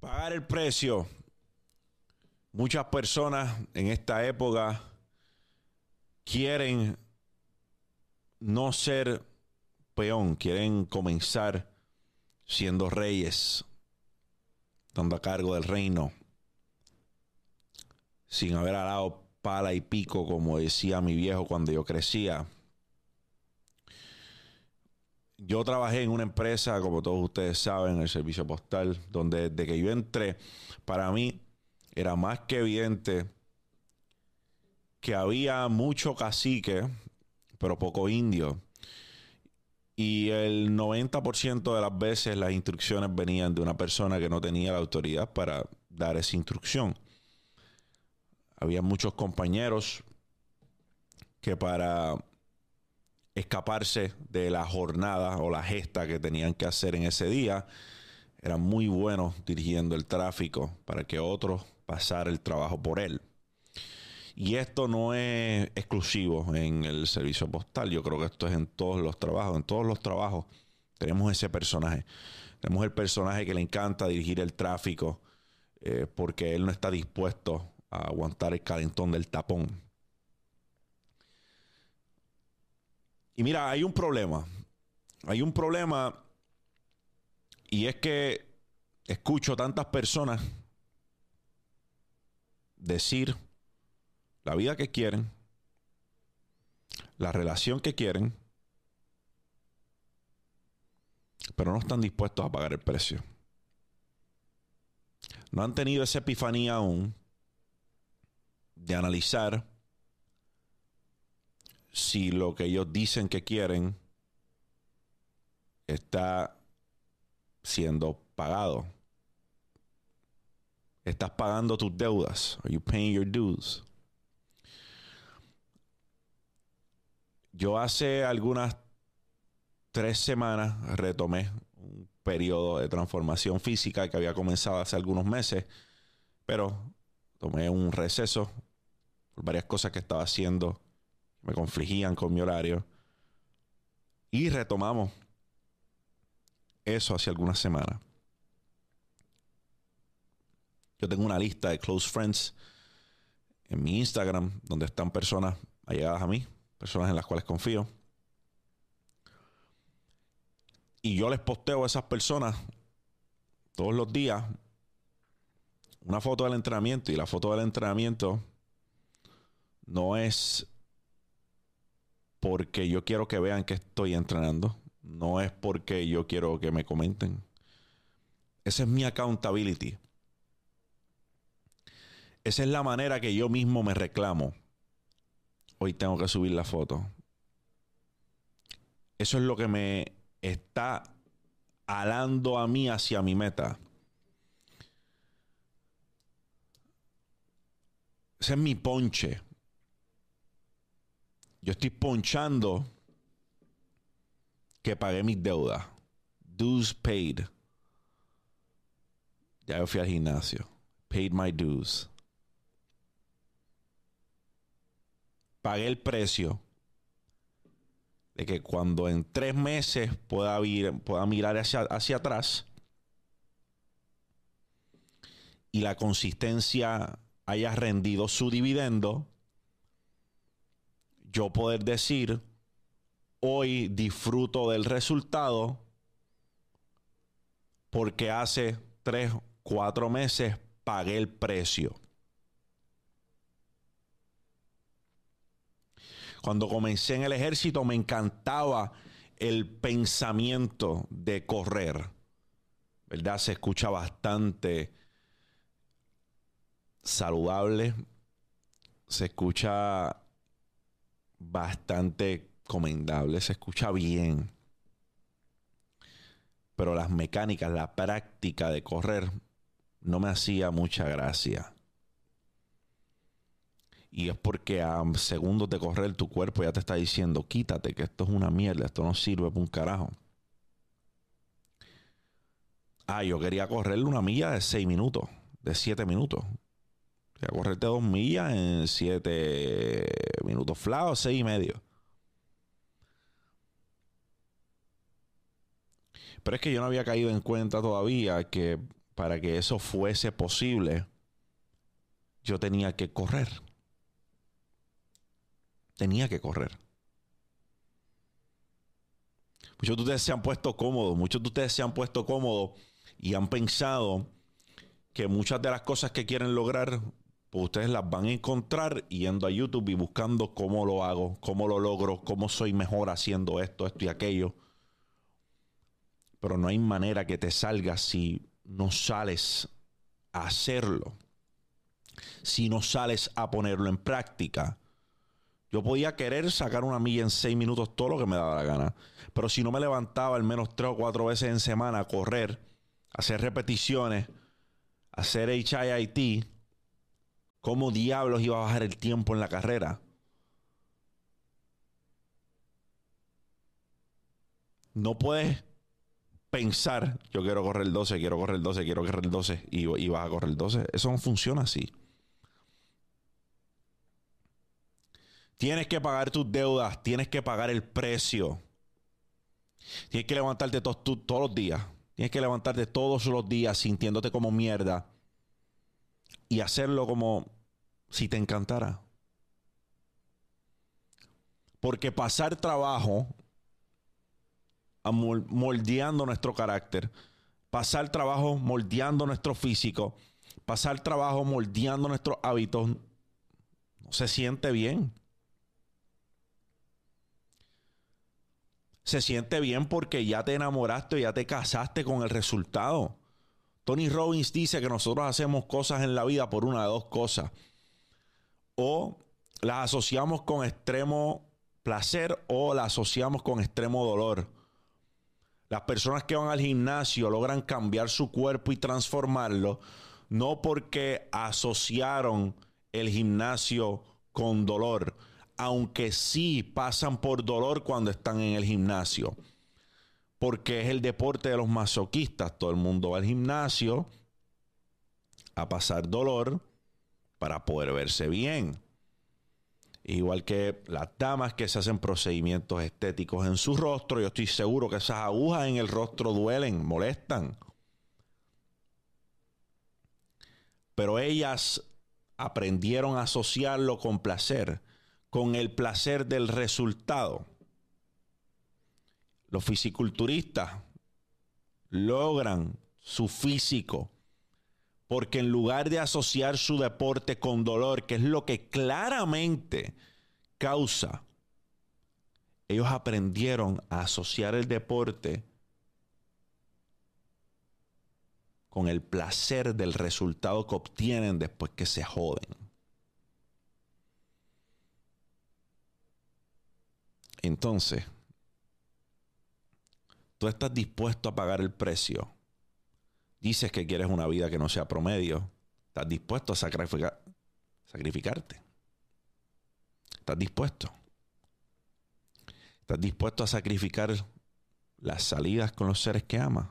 Pagar el precio. Muchas personas en esta época quieren no ser peón, quieren comenzar siendo reyes, estando a cargo del reino, sin haber alado pala y pico, como decía mi viejo cuando yo crecía. Yo trabajé en una empresa, como todos ustedes saben, el servicio postal, donde desde que yo entré, para mí era más que evidente que había mucho cacique, pero poco indio. Y el 90% de las veces las instrucciones venían de una persona que no tenía la autoridad para dar esa instrucción. Había muchos compañeros que para escaparse de la jornada o la gesta que tenían que hacer en ese día, eran muy buenos dirigiendo el tráfico para que otros pasara el trabajo por él. Y esto no es exclusivo en el servicio postal. Yo creo que esto es en todos los trabajos. En todos los trabajos tenemos ese personaje. Tenemos el personaje que le encanta dirigir el tráfico eh, porque él no está dispuesto a aguantar el calentón del tapón. Y mira, hay un problema. Hay un problema y es que escucho tantas personas decir la vida que quieren, la relación que quieren, pero no están dispuestos a pagar el precio. No han tenido esa epifanía aún de analizar si lo que ellos dicen que quieren está siendo pagado. Estás pagando tus deudas. Are you paying your dues? Yo hace algunas tres semanas retomé un periodo de transformación física que había comenzado hace algunos meses, pero tomé un receso por varias cosas que estaba haciendo, me confligían con mi horario, y retomamos eso hace algunas semanas. Yo tengo una lista de close friends en mi Instagram donde están personas allegadas a mí, personas en las cuales confío. Y yo les posteo a esas personas todos los días una foto del entrenamiento y la foto del entrenamiento no es porque yo quiero que vean que estoy entrenando, no es porque yo quiero que me comenten. Esa es mi accountability. Esa es la manera que yo mismo me reclamo hoy tengo que subir la foto. Eso es lo que me está alando a mí hacia mi meta. Ese es mi ponche. Yo estoy ponchando que pagué mis deudas. Dues paid. Ya yo fui al gimnasio. Paid my dues. pagué el precio de que cuando en tres meses pueda, pueda mirar hacia, hacia atrás y la consistencia haya rendido su dividendo, yo poder decir, hoy disfruto del resultado porque hace tres, cuatro meses pagué el precio. Cuando comencé en el ejército me encantaba el pensamiento de correr. ¿Verdad? Se escucha bastante saludable. Se escucha bastante comendable. Se escucha bien. Pero las mecánicas, la práctica de correr no me hacía mucha gracia. Y es porque a segundos de correr tu cuerpo ya te está diciendo, quítate, que esto es una mierda, esto no sirve para un carajo. Ah, yo quería correrle una milla de 6 minutos, de 7 minutos. Quería correrte dos millas en 7 minutos flados, 6 y medio. Pero es que yo no había caído en cuenta todavía que para que eso fuese posible, yo tenía que correr. Tenía que correr. Muchos de ustedes se han puesto cómodos, muchos de ustedes se han puesto cómodos y han pensado que muchas de las cosas que quieren lograr, pues ustedes las van a encontrar yendo a YouTube y buscando cómo lo hago, cómo lo logro, cómo soy mejor haciendo esto, esto y aquello. Pero no hay manera que te salga si no sales a hacerlo. Si no sales a ponerlo en práctica. Yo podía querer sacar una milla en seis minutos todo lo que me daba la gana. Pero si no me levantaba al menos tres o cuatro veces en semana a correr, hacer repeticiones, hacer HIIT, ¿cómo diablos iba a bajar el tiempo en la carrera? No puedes pensar, yo quiero correr el 12, quiero correr el 12, quiero correr el 12 y, vas a correr el 12. Eso no funciona así. Tienes que pagar tus deudas, tienes que pagar el precio. Tienes que levantarte todos los días. Tienes que levantarte todos los días sintiéndote como mierda y hacerlo como si te encantara. Porque pasar trabajo moldeando nuestro carácter, pasar trabajo moldeando nuestro físico, pasar trabajo moldeando nuestros hábitos, no se siente bien. Se siente bien porque ya te enamoraste, ya te casaste con el resultado. Tony Robbins dice que nosotros hacemos cosas en la vida por una de dos cosas. O las asociamos con extremo placer o las asociamos con extremo dolor. Las personas que van al gimnasio logran cambiar su cuerpo y transformarlo, no porque asociaron el gimnasio con dolor, aunque sí pasan por dolor cuando están en el gimnasio, porque es el deporte de los masoquistas. Todo el mundo va al gimnasio a pasar dolor para poder verse bien. Igual que las damas que se hacen procedimientos estéticos en su rostro, yo estoy seguro que esas agujas en el rostro duelen, molestan. Pero ellas aprendieron a asociarlo con placer, con el placer del resultado. Los fisiculturistas logran su físico porque en lugar de asociar su deporte con dolor, que es lo que claramente causa, ellos aprendieron a asociar el deporte con el placer del resultado que obtienen después que se joden. Entonces, tú estás dispuesto a pagar el precio dices que quieres una vida que no sea promedio, estás dispuesto a sacrificar, sacrificarte. Estás dispuesto. Estás dispuesto a sacrificar las salidas con los seres que amas.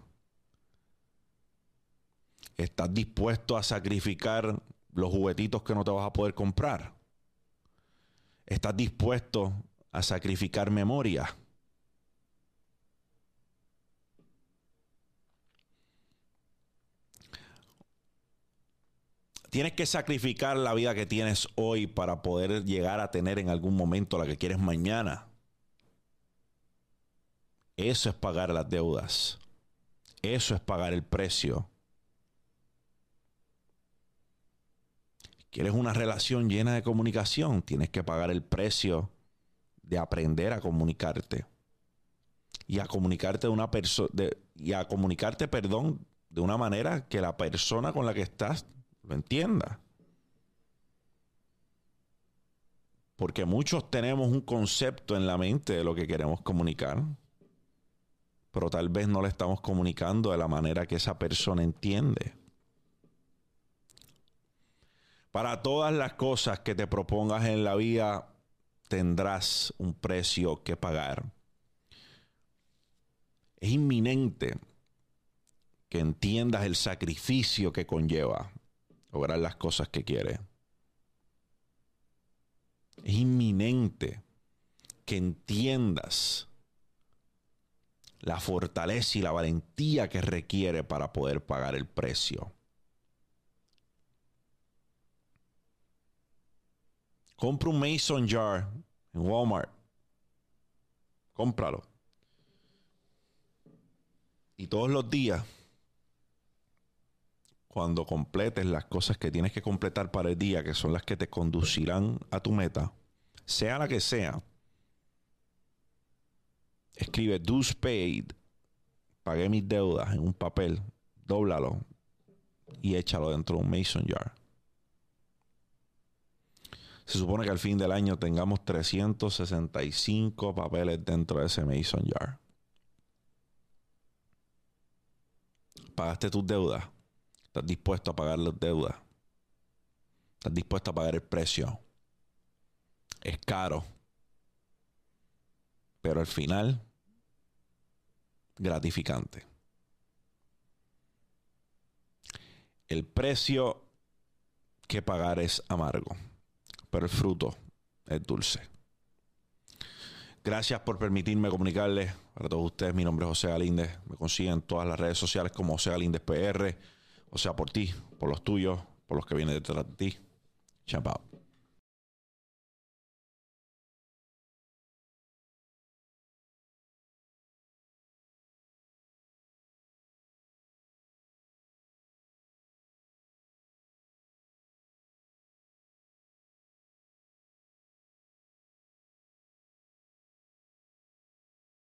Estás dispuesto a sacrificar los juguetitos que no te vas a poder comprar. Estás dispuesto a sacrificar memoria Tienes que sacrificar la vida que tienes hoy para poder llegar a tener en algún momento la que quieres mañana. Eso es pagar las deudas. Eso es pagar el precio. ¿Quieres una relación llena de comunicación? Tienes que pagar el precio de aprender a comunicarte. Y a comunicarte de una persona y a comunicarte, perdón, de una manera que la persona con la que estás lo entienda. Porque muchos tenemos un concepto en la mente de lo que queremos comunicar, pero tal vez no le estamos comunicando de la manera que esa persona entiende. Para todas las cosas que te propongas en la vida, tendrás un precio que pagar. Es inminente que entiendas el sacrificio que conlleva lograr las cosas que quiere. Es inminente que entiendas la fortaleza y la valentía que requiere para poder pagar el precio. Compra un Mason Jar en Walmart. Cómpralo. Y todos los días, cuando completes las cosas que tienes que completar para el día, que son las que te conducirán a tu meta, sea la que sea, escribe dues paid, pagué mis deudas en un papel, dóblalo y échalo dentro de un mason jar. Se supone que al fin del año tengamos 365 papeles dentro de ese mason jar. ¿Pagaste tus deudas? ¿Estás dispuesto a pagar las deudas? ¿Estás dispuesto a pagar el precio? Es caro. Pero al final gratificante. El precio que pagar es amargo, pero el fruto es dulce. Gracias por permitirme comunicarles para todos ustedes. Mi nombre es José Galíndez. Me consiguen en todas las redes sociales como José Galíndez PR. O sea, por ti, por los tuyos, por los que vienen detrás de ti. Chapao.